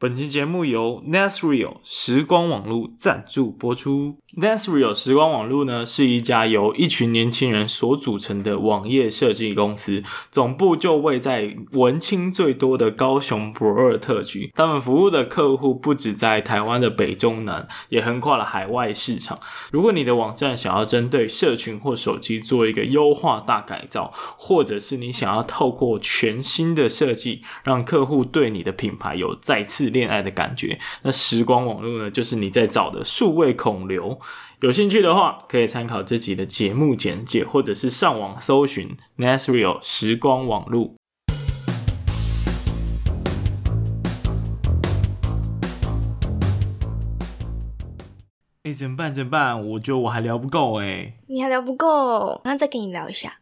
本期节目由 Nesreal 时光网络赞助播出。Nesreal 时光网络呢，是一家由一群年轻人所组成的网页设计公司，总部就位在文青最多的高雄博尔特区。他们服务的客户不止在台湾的北中南，也横跨了海外市场。如果你的网站想要针对社群或手机做一个优化大改造，或者是你想要透过全新的设计，让客户对你的品牌有再次恋爱的感觉，那时光网络呢，就是你在找的数位孔流。有兴趣的话，可以参考这集的节目简介，或者是上网搜寻 Nasreal 时光网络。哎，怎么办？怎么办？我觉得我还聊不够哎。你还聊不够，那再跟你聊一下。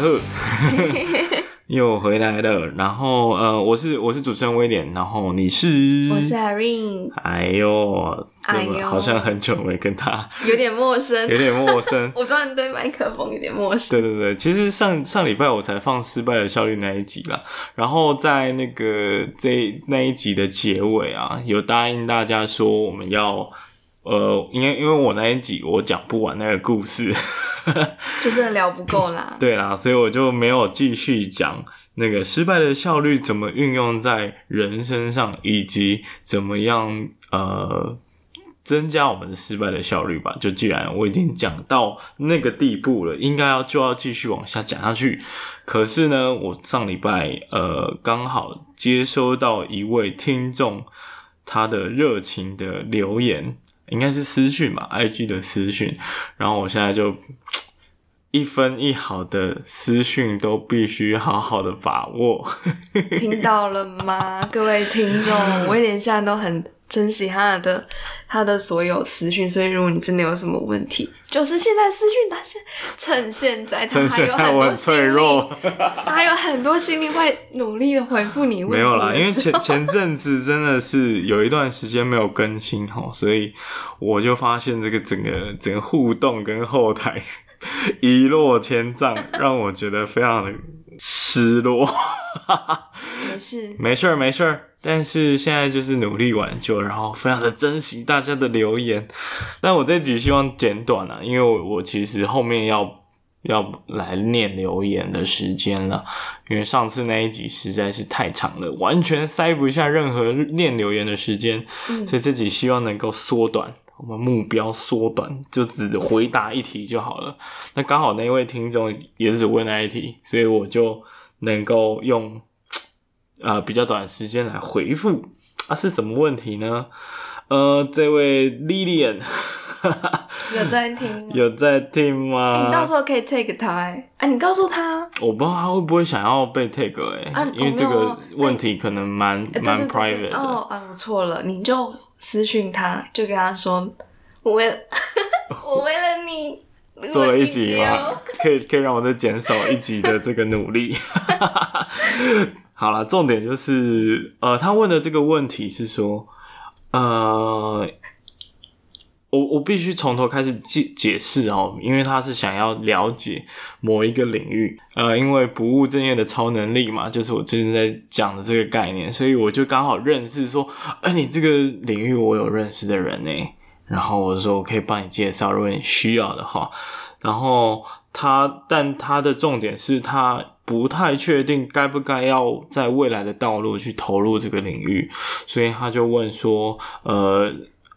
又回来了。然后呃，我是我是主持人威廉，然后你是？我是 Irene。哎呦，哎呦，好像很久没跟他，有点陌生，有点陌生。我突然对麦克风有点陌生。对对对，其实上上礼拜我才放失败的效率那一集啦，然后在那个这那一集的结尾啊，有答应大家说我们要呃，因为因为我那一集我讲不完那个故事。就真的聊不够啦，对啦，所以我就没有继续讲那个失败的效率怎么运用在人身上，以及怎么样呃增加我们的失败的效率吧。就既然我已经讲到那个地步了，应该要就要继续往下讲下去。可是呢，我上礼拜呃刚好接收到一位听众他的热情的留言。应该是私讯吧，IG 的私讯，然后我现在就 一分一毫的私讯都必须好好的把握。听到了吗，各位听众？威廉现在都很珍惜他的他的所有私讯，所以如果你真的有什么问题，就是现在私讯他现趁现在，他还 有很多心力，他还有很多心力会努力的回复你问题。没有啦，因为前前阵子真的是有一段时间没有更新哈，所以我就发现这个整个整个互动跟后台 一落千丈，让我觉得非常的失落。没事，没事儿，没事儿。但是现在就是努力挽救，然后非常的珍惜大家的留言。但我这集希望简短啊，因为我我其实后面要要来念留言的时间了，因为上次那一集实在是太长了，完全塞不下任何念留言的时间，嗯，所以这集希望能够缩短，我们目标缩短，就只回答一题就好了。那刚好那位听众也只问那一题，所以我就能够用。呃，比较短时间来回复啊，是什么问题呢？呃，这位 Lilian 有在听，有在听吗？欸、你到时候可以 take 他哎、欸，啊，你告诉他，我不知道他会不会想要被 take 哎、欸啊，因为这个问题可能蛮蛮、欸、private 的。哦啊，我错了，你就私讯他，就跟他说，我为了 我为了你 做了一集吗？可以可以让我再减少一集的这个努力。好了，重点就是，呃，他问的这个问题是说，呃，我我必须从头开始解解释哦，因为他是想要了解某一个领域，呃，因为不务正业的超能力嘛，就是我最近在讲的这个概念，所以我就刚好认识说，哎、你这个领域我有认识的人呢，然后我说我可以帮你介绍，如果你需要的话，然后他，但他的重点是他。不太确定该不该要在未来的道路去投入这个领域，所以他就问说：“呃。”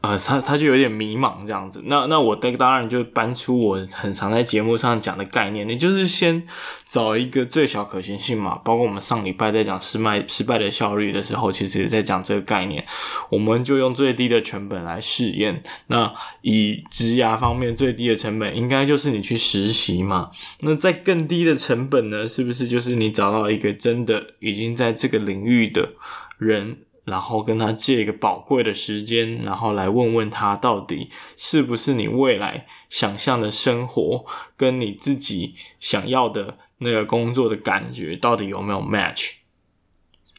呃，他他就有点迷茫这样子，那那我当然就搬出我很常在节目上讲的概念，你就是先找一个最小可行性嘛。包括我们上礼拜在讲失败失败的效率的时候，其实也在讲这个概念。我们就用最低的成本来试验。那以职涯方面最低的成本，应该就是你去实习嘛。那在更低的成本呢，是不是就是你找到一个真的已经在这个领域的人？然后跟他借一个宝贵的时间，然后来问问他到底是不是你未来想象的生活，跟你自己想要的那个工作的感觉到底有没有 match？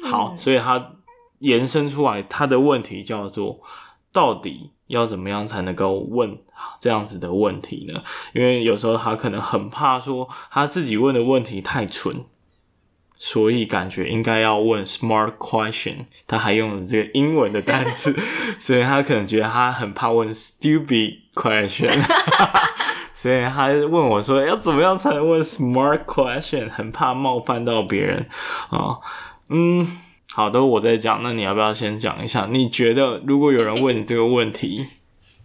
好，所以他延伸出来他的问题叫做：到底要怎么样才能够问这样子的问题呢？因为有时候他可能很怕说他自己问的问题太蠢。所以感觉应该要问 smart question，他还用了这个英文的单词，所以他可能觉得他很怕问 stupid question，所以他问我说要怎么样才能问 smart question，很怕冒犯到别人啊。嗯，好的，我在讲，那你要不要先讲一下？你觉得如果有人问你这个问题，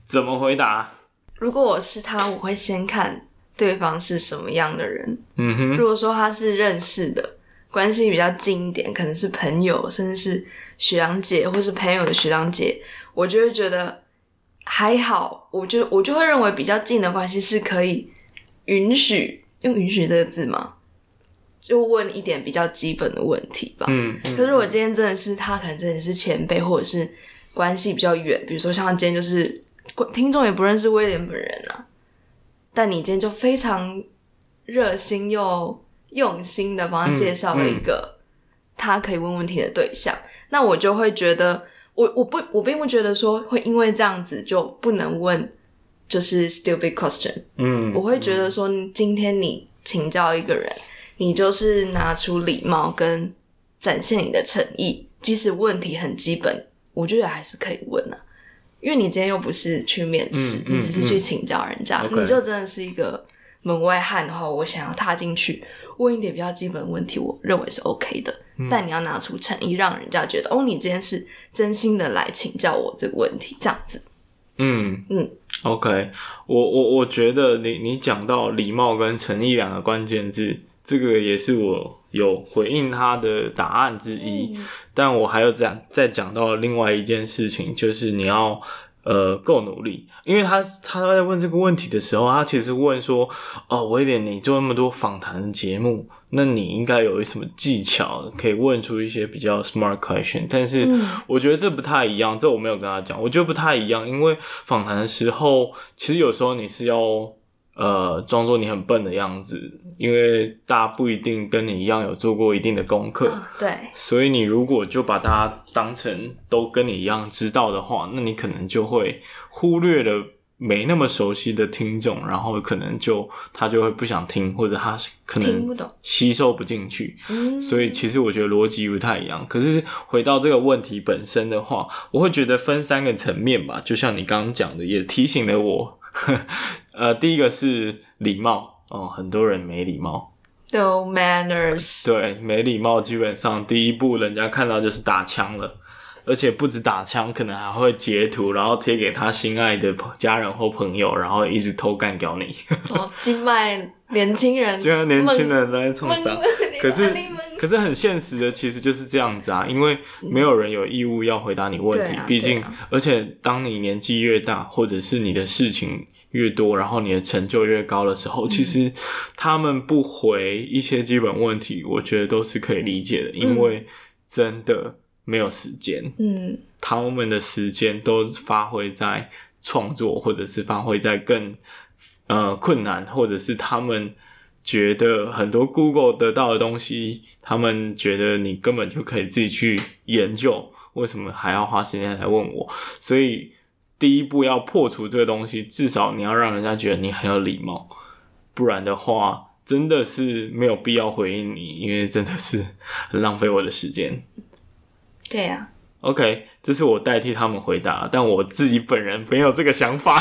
怎么回答？如果我是他，我会先看对方是什么样的人。嗯哼，如果说他是认识的。关系比较近一点，可能是朋友，甚至是学长姐，或是朋友的学长姐，我就会觉得还好。我就我就会认为比较近的关系是可以允许用“允许”这个字吗？就问一点比较基本的问题吧。嗯。嗯，可是我今天真的是他，可能真的是前辈，或者是关系比较远。比如说像他今天就是听众也不认识威廉本人啊，但你今天就非常热心又。用心的帮他介绍了一个他可以问问题的对象，嗯嗯、那我就会觉得，我我不我并不觉得说会因为这样子就不能问，就是 stupid question。嗯，我会觉得说，今天你请教一个人，你就是拿出礼貌跟展现你的诚意，即使问题很基本，我觉得还是可以问的、啊，因为你今天又不是去面试，嗯嗯、你只是去请教人家，嗯、你就真的是一个门外汉的话，我想要踏进去。问一点比较基本的问题，我认为是 OK 的。嗯、但你要拿出诚意，让人家觉得哦，你今天是真心的来请教我这个问题，这样子。嗯嗯，OK，我我我觉得你你讲到礼貌跟诚意两个关键字，这个也是我有回应他的答案之一。嗯、但我还有再再讲到另外一件事情，就是你要。呃，够努力，因为他他在问这个问题的时候，他其实问说：“哦，威廉，你做那么多访谈节目，那你应该有什么技巧可以问出一些比较 smart question？” 但是我觉得这不太一样，这我没有跟他讲，我觉得不太一样，因为访谈的时候，其实有时候你是要。呃，装作你很笨的样子，因为大家不一定跟你一样有做过一定的功课，哦，对，所以你如果就把大家当成都跟你一样知道的话，那你可能就会忽略了没那么熟悉的听众，然后可能就他就会不想听，或者他可能吸收不进去。所以其实我觉得逻辑不太一样。可是回到这个问题本身的话，我会觉得分三个层面吧，就像你刚刚讲的，也提醒了我。呃，第一个是礼貌哦，很多人没礼貌，no manners。对，没礼貌，基本上第一步人家看到就是打枪了，而且不止打枪，可能还会截图，然后贴给他心爱的家人或朋友，然后一直偷干掉你。哦，金麦年轻人，就像年轻人在冲上，可是可是很现实的，其实就是这样子啊，因为没有人有义务要回答你问题，毕竟，而且当你年纪越大，或者是你的事情。越多，然后你的成就越高的时候，其实他们不回一些基本问题，我觉得都是可以理解的，因为真的没有时间。嗯，他们的时间都发挥在创作，或者是发挥在更呃困难，或者是他们觉得很多 Google 得到的东西，他们觉得你根本就可以自己去研究，为什么还要花时间来问我？所以。第一步要破除这个东西，至少你要让人家觉得你很有礼貌，不然的话真的是没有必要回应你，因为真的是很浪费我的时间。对呀。OK，这是我代替他们回答，但我自己本人没有这个想法，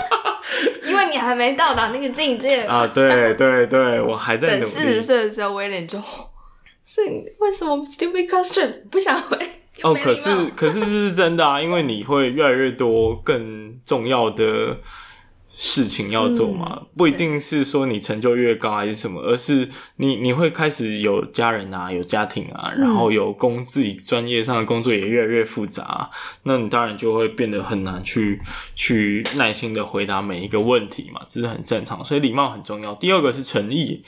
因为你还没到达那个境界 啊！对对对，我还在努力。等四十岁的时候，威廉就是为什么 stupid question 不想回？哦，可是可是这是真的啊，因为你会越来越多更重要的事情要做嘛，嗯、不一定是说你成就越高还是什么，而是你你会开始有家人啊，有家庭啊，然后有工自己专业上的工作也越来越复杂，啊，那你当然就会变得很难去去耐心的回答每一个问题嘛，这是很正常，所以礼貌很重要。第二个是诚意。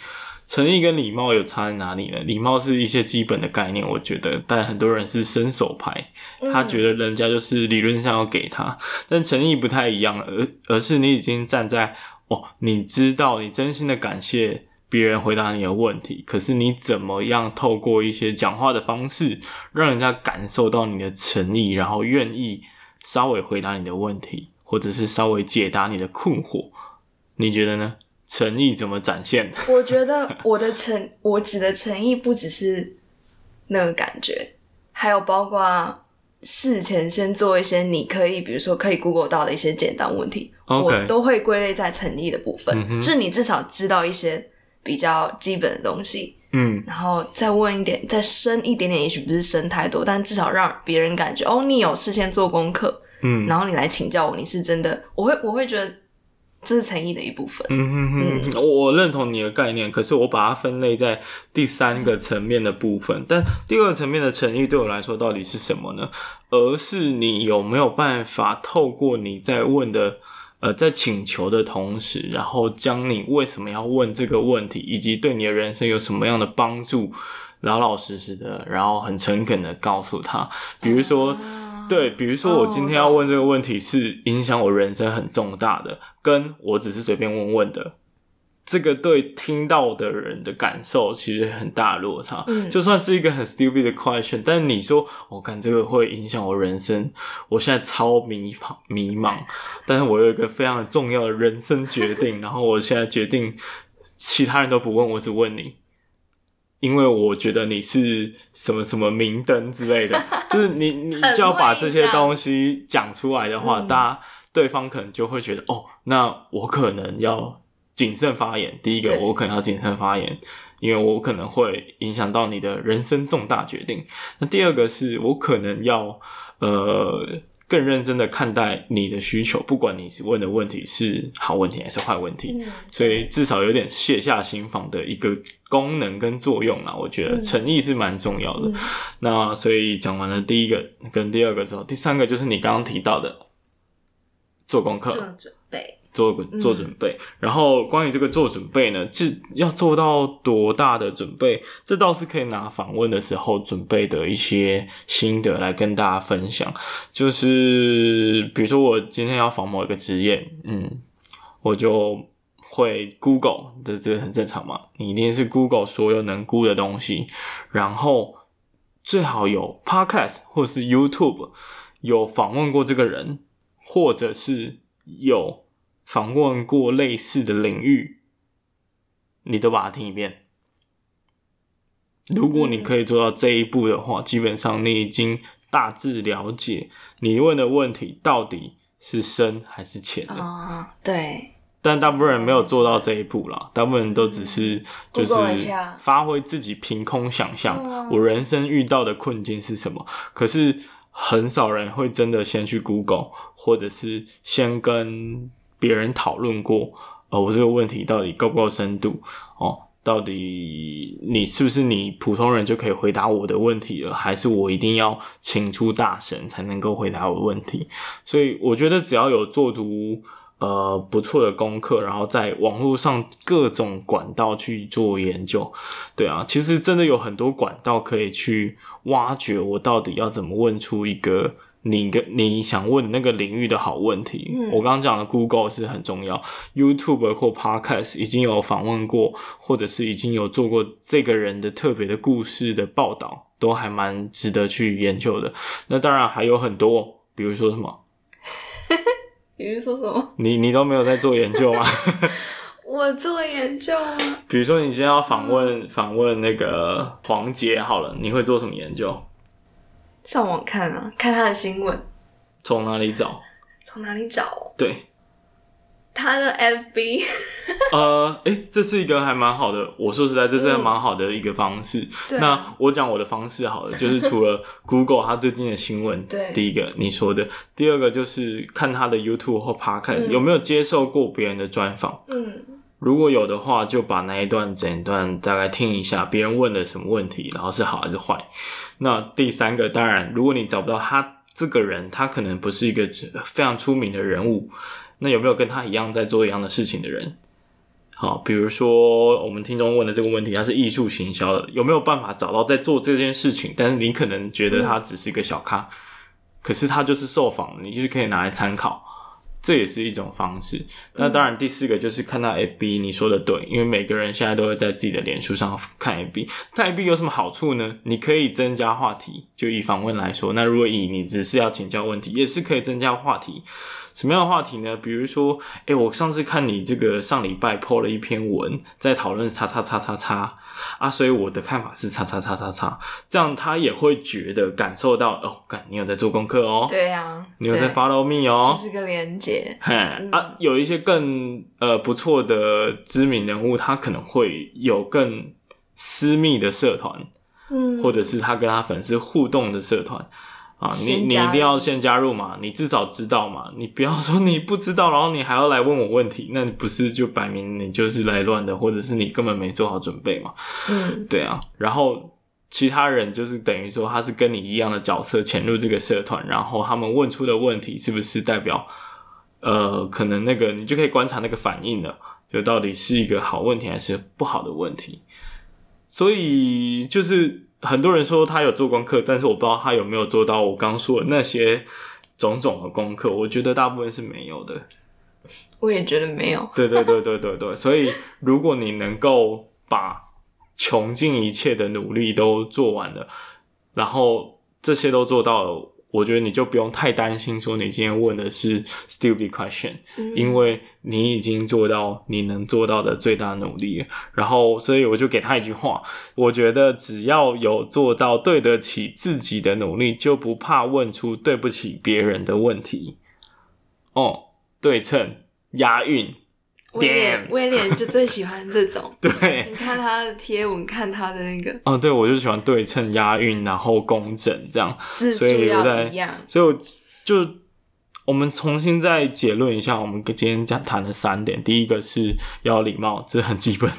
诚意跟礼貌有差在哪里呢？礼貌是一些基本的概念，我觉得，但很多人是伸手牌，他觉得人家就是理论上要给他，嗯、但诚意不太一样，而而是你已经站在哦，你知道，你真心的感谢别人回答你的问题，可是你怎么样透过一些讲话的方式，让人家感受到你的诚意，然后愿意稍微回答你的问题，或者是稍微解答你的困惑？你觉得呢？诚意怎么展现？我觉得我的诚，我指的诚意不只是那个感觉，还有包括事前先做一些你可以，比如说可以 Google 到的一些简单问题.我都会归类在诚意的部分。嗯。就是你至少知道一些比较基本的东西，嗯，然后再问一点，再深一点点，也许不是深太多，但至少让别人感觉哦，你有事先做功课，嗯，然后你来请教我，你是真的，我会我会觉得。这是诚意的一部分。嗯哼哼，嗯，我认同你的概念，可是我把它分类在第三个层面的部分。但第二个层面的诚意对我来说到底是什么呢？而是你有没有办法透过你在问的，呃，在请求的同时，然后将你为什么要问这个问题，以及对你的人生有什么样的帮助，老老实实的，然后很诚恳的告诉他。比如说。嗯对，比如说我今天要问这个问题是影响我人生很重大的，跟我只是随便问问的，这个对听到的人的感受其实很大落差。嗯，就算是一个很 stupid 的 question，但是你说我看这个会影响我人生，我现在超迷茫迷茫，但是我有一个非常重要的人生决定，然后我现在决定其他人都不问，我只问你。因为我觉得你是什么什么明灯之类的，就是你你就要把这些东西讲出来的话，大家对方可能就会觉得哦，那我可能要谨慎发言。第一个，我可能要谨慎发言，因为我可能会影响到你的人生重大决定。那第二个是我可能要呃。更认真的看待你的需求，不管你是问的问题是好问题还是坏问题，嗯、所以至少有点卸下心防的一个功能跟作用啊。我觉得诚意是蛮重要的。嗯、那所以讲完了第一个跟第二个之后，第三个就是你刚刚提到的做功课、做准备。做做准备，嗯、然后关于这个做准备呢，是要做到多大的准备？这倒是可以拿访问的时候准备的一些心得来跟大家分享。就是比如说我今天要访某一个职业，嗯，我就会 Google，这这个很正常嘛，你一定是 Google 所有能估的东西，然后最好有 Podcast 或是 YouTube 有访问过这个人，或者是有。访问过类似的领域，你都把它听一遍。如果你可以做到这一步的话，基本上你已经大致了解你问的问题到底是深还是浅了。哦，对。但大部分人没有做到这一步啦，大部分人都只是就是发挥自己凭空想象，我人生遇到的困境是什么。可是很少人会真的先去 Google，或者是先跟。别人讨论过，呃，我这个问题到底够不够深度？哦，到底你是不是你普通人就可以回答我的问题了？还是我一定要请出大神才能够回答我的问题？所以我觉得只要有做足呃不错的功课，然后在网络上各种管道去做研究，对啊，其实真的有很多管道可以去挖掘我到底要怎么问出一个。你跟你想问那个领域的好问题，嗯、我刚刚讲的 Google 是很重要，YouTube 或 Podcast 已经有访问过，或者是已经有做过这个人的特别的故事的报道，都还蛮值得去研究的。那当然还有很多，比如说什么？比如说什么？你你都没有在做研究吗？我做研究吗？比如说你今天要访问访、嗯、问那个黄杰好了，你会做什么研究？上网看啊，看他的新闻。从哪里找？从哪里找？对，他的 FB。呃，诶、欸，这是一个还蛮好的。我说实在，这是还蛮好的一个方式。嗯、那我讲我的方式好了，就是除了 Google 他最近的新闻，对，第一个你说的，第二个就是看他的 YouTube 或 Podcast、嗯、有没有接受过别人的专访。嗯。如果有的话，就把那一段整段大概听一下，别人问了什么问题，然后是好还是坏。那第三个，当然，如果你找不到他这个人，他可能不是一个非常出名的人物，那有没有跟他一样在做一样的事情的人？好，比如说我们听众问的这个问题，他是艺术行销的，有没有办法找到在做这件事情？但是你可能觉得他只是一个小咖，可是他就是受访，你就是可以拿来参考。这也是一种方式。那当然，第四个就是看到 FB，你说的对，因为每个人现在都会在自己的脸书上看 FB。看 FB 有什么好处呢？你可以增加话题，就以访问来说，那如果以你只是要请教问题，也是可以增加话题。什么样的话题呢？比如说，哎，我上次看你这个上礼拜 po 了一篇文，在讨论叉叉叉叉叉。啊，所以我的看法是叉叉叉叉叉，这样他也会觉得感受到哦，干，你有在做功课哦，对呀、啊，你有在 follow me 哦，就是个连结。嘿、嗯，啊，有一些更呃不错的知名人物，他可能会有更私密的社团，嗯，或者是他跟他粉丝互动的社团。啊，你你一定要先加入嘛，你至少知道嘛，你不要说你不知道，然后你还要来问我问题，那你不是就摆明你就是来乱的，或者是你根本没做好准备嘛？嗯，对啊。然后其他人就是等于说他是跟你一样的角色潜入这个社团，然后他们问出的问题是不是代表呃，可能那个你就可以观察那个反应了，就到底是一个好问题还是不好的问题。所以就是。很多人说他有做功课，但是我不知道他有没有做到我刚说的那些种种的功课。我觉得大部分是没有的。我也觉得没有。对对对对对对，所以如果你能够把穷尽一切的努力都做完了，然后这些都做到了。我觉得你就不用太担心，说你今天问的是 stupid question，嗯，因为你已经做到你能做到的最大努力了。然后，所以我就给他一句话，我觉得只要有做到对得起自己的努力，就不怕问出对不起别人的问题。哦，对称，押韵。威廉，威廉就最喜欢这种。对，你看他的贴文，看他的那个。嗯，对，我就喜欢对称、押韵，然后工整这样。字数要一样。所以我就。我们重新再结论一下，我们今天讲谈的三点，第一个是要礼貌，这很基本。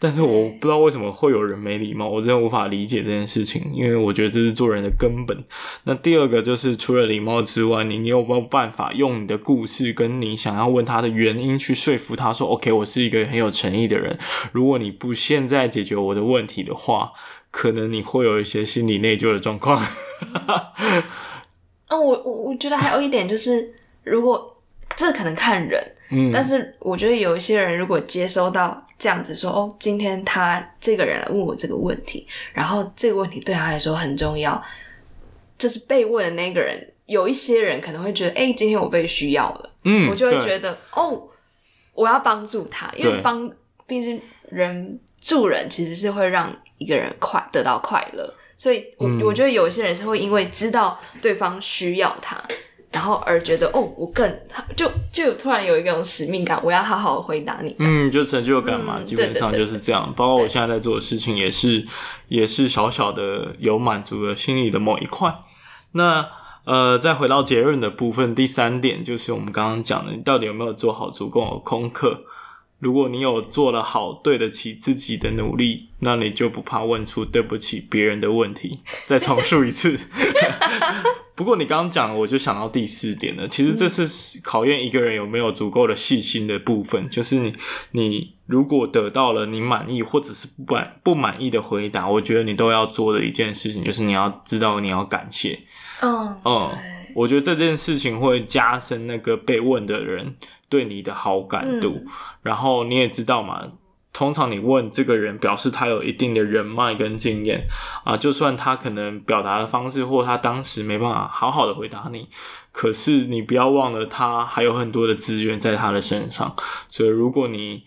但是我不知道为什么会有人没礼貌，我真的无法理解这件事情，因为我觉得这是做人的根本。那第二个就是除了礼貌之外，你你有没有办法用你的故事跟你想要问他的原因去说服他说，OK，我是一个很有诚意的人。如果你不现在解决我的问题的话，可能你会有一些心理内疚的状况。哦，我我我觉得还有一点就是，如果这可能看人，嗯，但是我觉得有一些人如果接收到这样子说，哦，今天他这个人来问我这个问题，然后这个问题对他来说很重要，就是被问的那个人，有一些人可能会觉得，哎，今天我被需要了，嗯，我就会觉得，哦，我要帮助他，因为帮，毕竟人助人其实是会让一个人快得到快乐。所以我，我、嗯、我觉得有些人是会因为知道对方需要他，然后而觉得哦，我更就就突然有一种使命感，我要好好回答你。嗯，就成就感嘛，嗯、基本上就是这样。包括我现在在做的事情，也是也是小小的有满足了心里的某一块。那呃，再回到结论的部分，第三点就是我们刚刚讲的，你到底有没有做好足够的功课？如果你有做了好，对得起自己的努力，那你就不怕问出对不起别人的问题。再重述一次。不过你刚刚讲，我就想到第四点了。其实这是考验一个人有没有足够的细心的部分。就是你，你如果得到了你满意或者是不满不满意的回答，我觉得你都要做的一件事情，就是你要知道你要感谢。嗯嗯，我觉得这件事情会加深那个被问的人。对你的好感度，嗯，然后你也知道嘛，通常你问这个人，表示他有一定的人脉跟经验啊，就算他可能表达的方式或他当时没办法好好的回答你，可是你不要忘了，他还有很多的资源在他的身上，所以如果你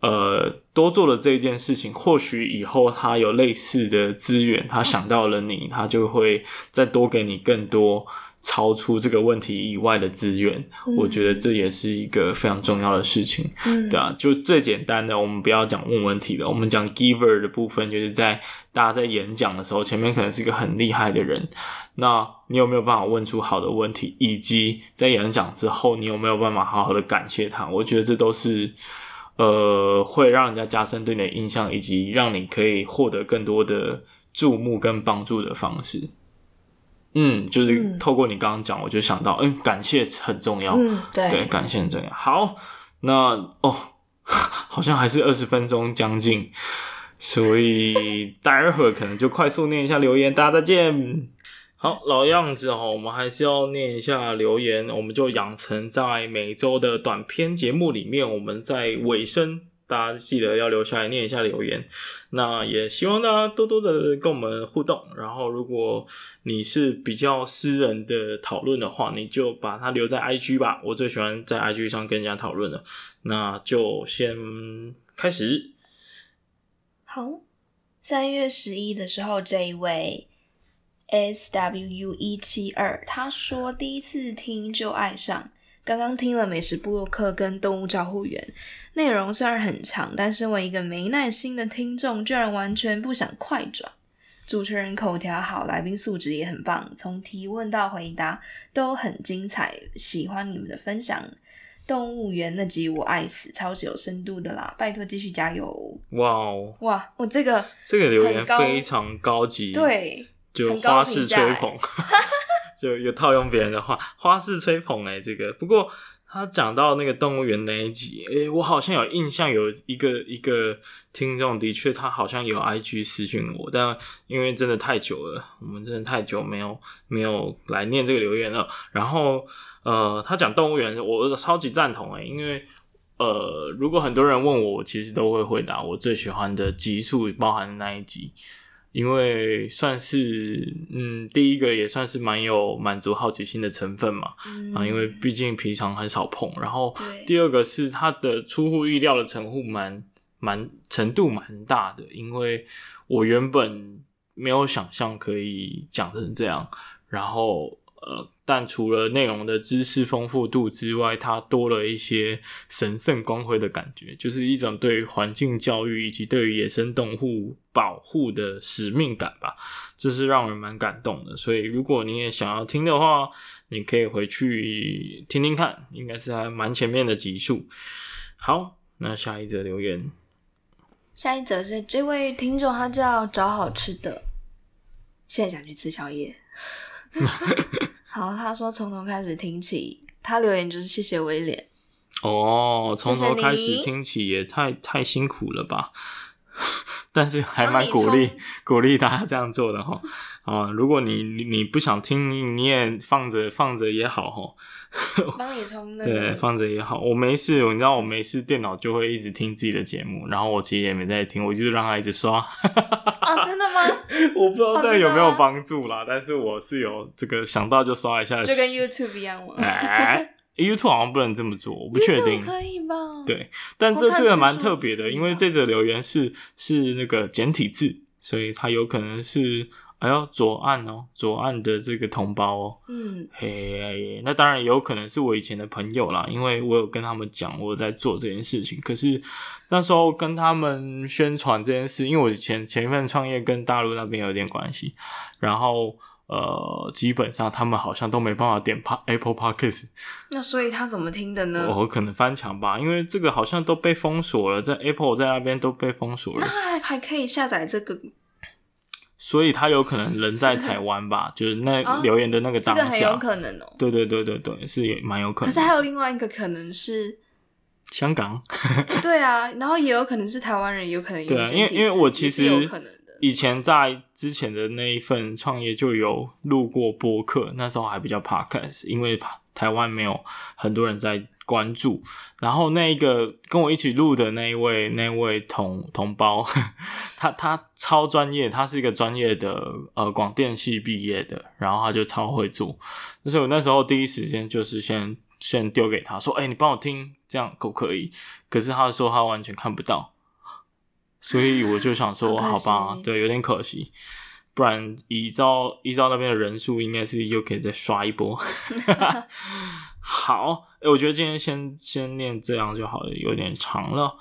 呃多做了这件事情，或许以后他有类似的资源，他想到了你，他就会再多给你更多。超出这个问题以外的资源，嗯，我觉得这也是一个非常重要的事情，嗯，对啊，就最简单的，我们不要讲问问题了，我们讲 giver 的部分，就是在大家在演讲的时候，前面可能是一个很厉害的人，那你有没有办法问出好的问题，以及在演讲之后，你有没有办法好好的感谢他？我觉得这都是呃会让人家加深对你的印象，以及让你可以获得更多的注目跟帮助的方式。嗯，就是透过你刚刚讲，我就想到，嗯，感谢很重要。嗯，对，对，感谢很重要。好，那哦，好像还是二十分钟将近，所以待会儿可能就快速念一下留言，大家再见。好，老样子哦，我们还是要念一下留言，我们就养成在每周的短篇节目里面，我们在尾声，大家记得要留下来念一下留言。那也希望大家多多的跟我们互动。然后，如果你是比较私人的讨论的话，你就把它留在 IG 吧。我最喜欢在 IG 上跟人家讨论了。那就先开始。好，三月十一的时候，这一位。S W U 一七二，他说第一次听就爱上，刚刚听了美食部落客跟动物照护员，内容虽然很长，但身为一个没耐心的听众，居然完全不想快转。主持人口条好，来宾素质也很棒，从提问到回答都很精彩，喜欢你们的分享。动物园那集我爱死，超级有深度的啦，拜托继续加油。哇哦，哇，我这个这个留言非常高级，对。就花式吹捧，就有套用别人的话，花式吹捧哎、欸，这个不过他讲到那个动物园那一集，哎、我好像有印象，有一个一个听众的确他好像有 IG 私讯我，但因为真的太久了，我们真的太久没有没有来念这个留言了。然后呃，他讲动物园，我超级赞同哎、因为呃，如果很多人问我，我其实都会回答我最喜欢的集数包含的那一集。因为算是嗯，第一个也算是蛮有满足好奇心的成分嘛，嗯、啊，因为毕竟平常很少碰。然后第二个是它的出乎意料的程度蛮蛮程度蛮大的，因为我原本没有想象可以讲成这样，然后。呃，但除了内容的知识丰富度之外，它多了一些神圣光辉的感觉，就是一种对环境教育以及对于野生动物保护的使命感吧，这是让人蛮感动的。所以，如果你也想要听的话，你可以回去听听看，应该是还蛮前面的集数。好，那下一则留言，下一则是这位听众，他叫找好吃的，现在想去吃宵夜。好，他说从头开始听起，他留言就是谢谢威廉。哦，从头开始听起也太太辛苦了吧？但是还蛮鼓励鼓励大家这样做的哈。啊，如果你你不想听，你你也放着放着也好哈。帮你充 那对，放着也好。我没事，你知道我没事，电脑就会一直听自己的节目，然后我其实也没在听，我就是让它一直刷。啊，真的吗？我不知道这有没有帮助啦，但是我是有这个想到就刷一下，就跟 YouTube 一样吗？哎，YouTube 好像不能这么做，我不确定。可以吧？对，但这这个蛮特别的，因为这则留言是是那个简体字，所以它有可能是。还要左岸哦，左岸的这个同胞哦，嗯，嘿，那当然也有可能是我以前的朋友啦，因为我有跟他们讲我在做这件事情。可是那时候跟他们宣传这件事，因为我前前一份创业跟大陆那边有点关系，然后呃，基本上他们好像都没办法点 Apple Podcast。那所以他怎么听的呢？我可能翻墙吧，因为这个好像都被封锁了，在 Apple 在那边都被封锁了。那还还可以下载这个。所以他有可能人在台湾吧，就是那留言的那个当下，这个很有可能哦。对对对对对，是也蛮有可能。可是还有另外一个可能是香港。对啊，然后也有可能是台湾人，有可能对啊，因为因为我其实以前在之前的那一份创业就有录过播客，那时候还比较 podcast，因为台湾没有很多人在。关注，然后那一个跟我一起录的那一位那一位同同胞，呵 呵他他超专业，他是一个专业的呃广电系毕业的，然后他就超会做，所以我那时候第一时间就是先先丢给他说，哎、欸，你帮我听，这样可不可以？可是他说他完全看不到，所以我就想说，好，好吧，对，有点可惜，不然依照依照那边的人数，应该是又可以再刷一波。好，欸，我觉得今天先先念这样就好了，有点长了。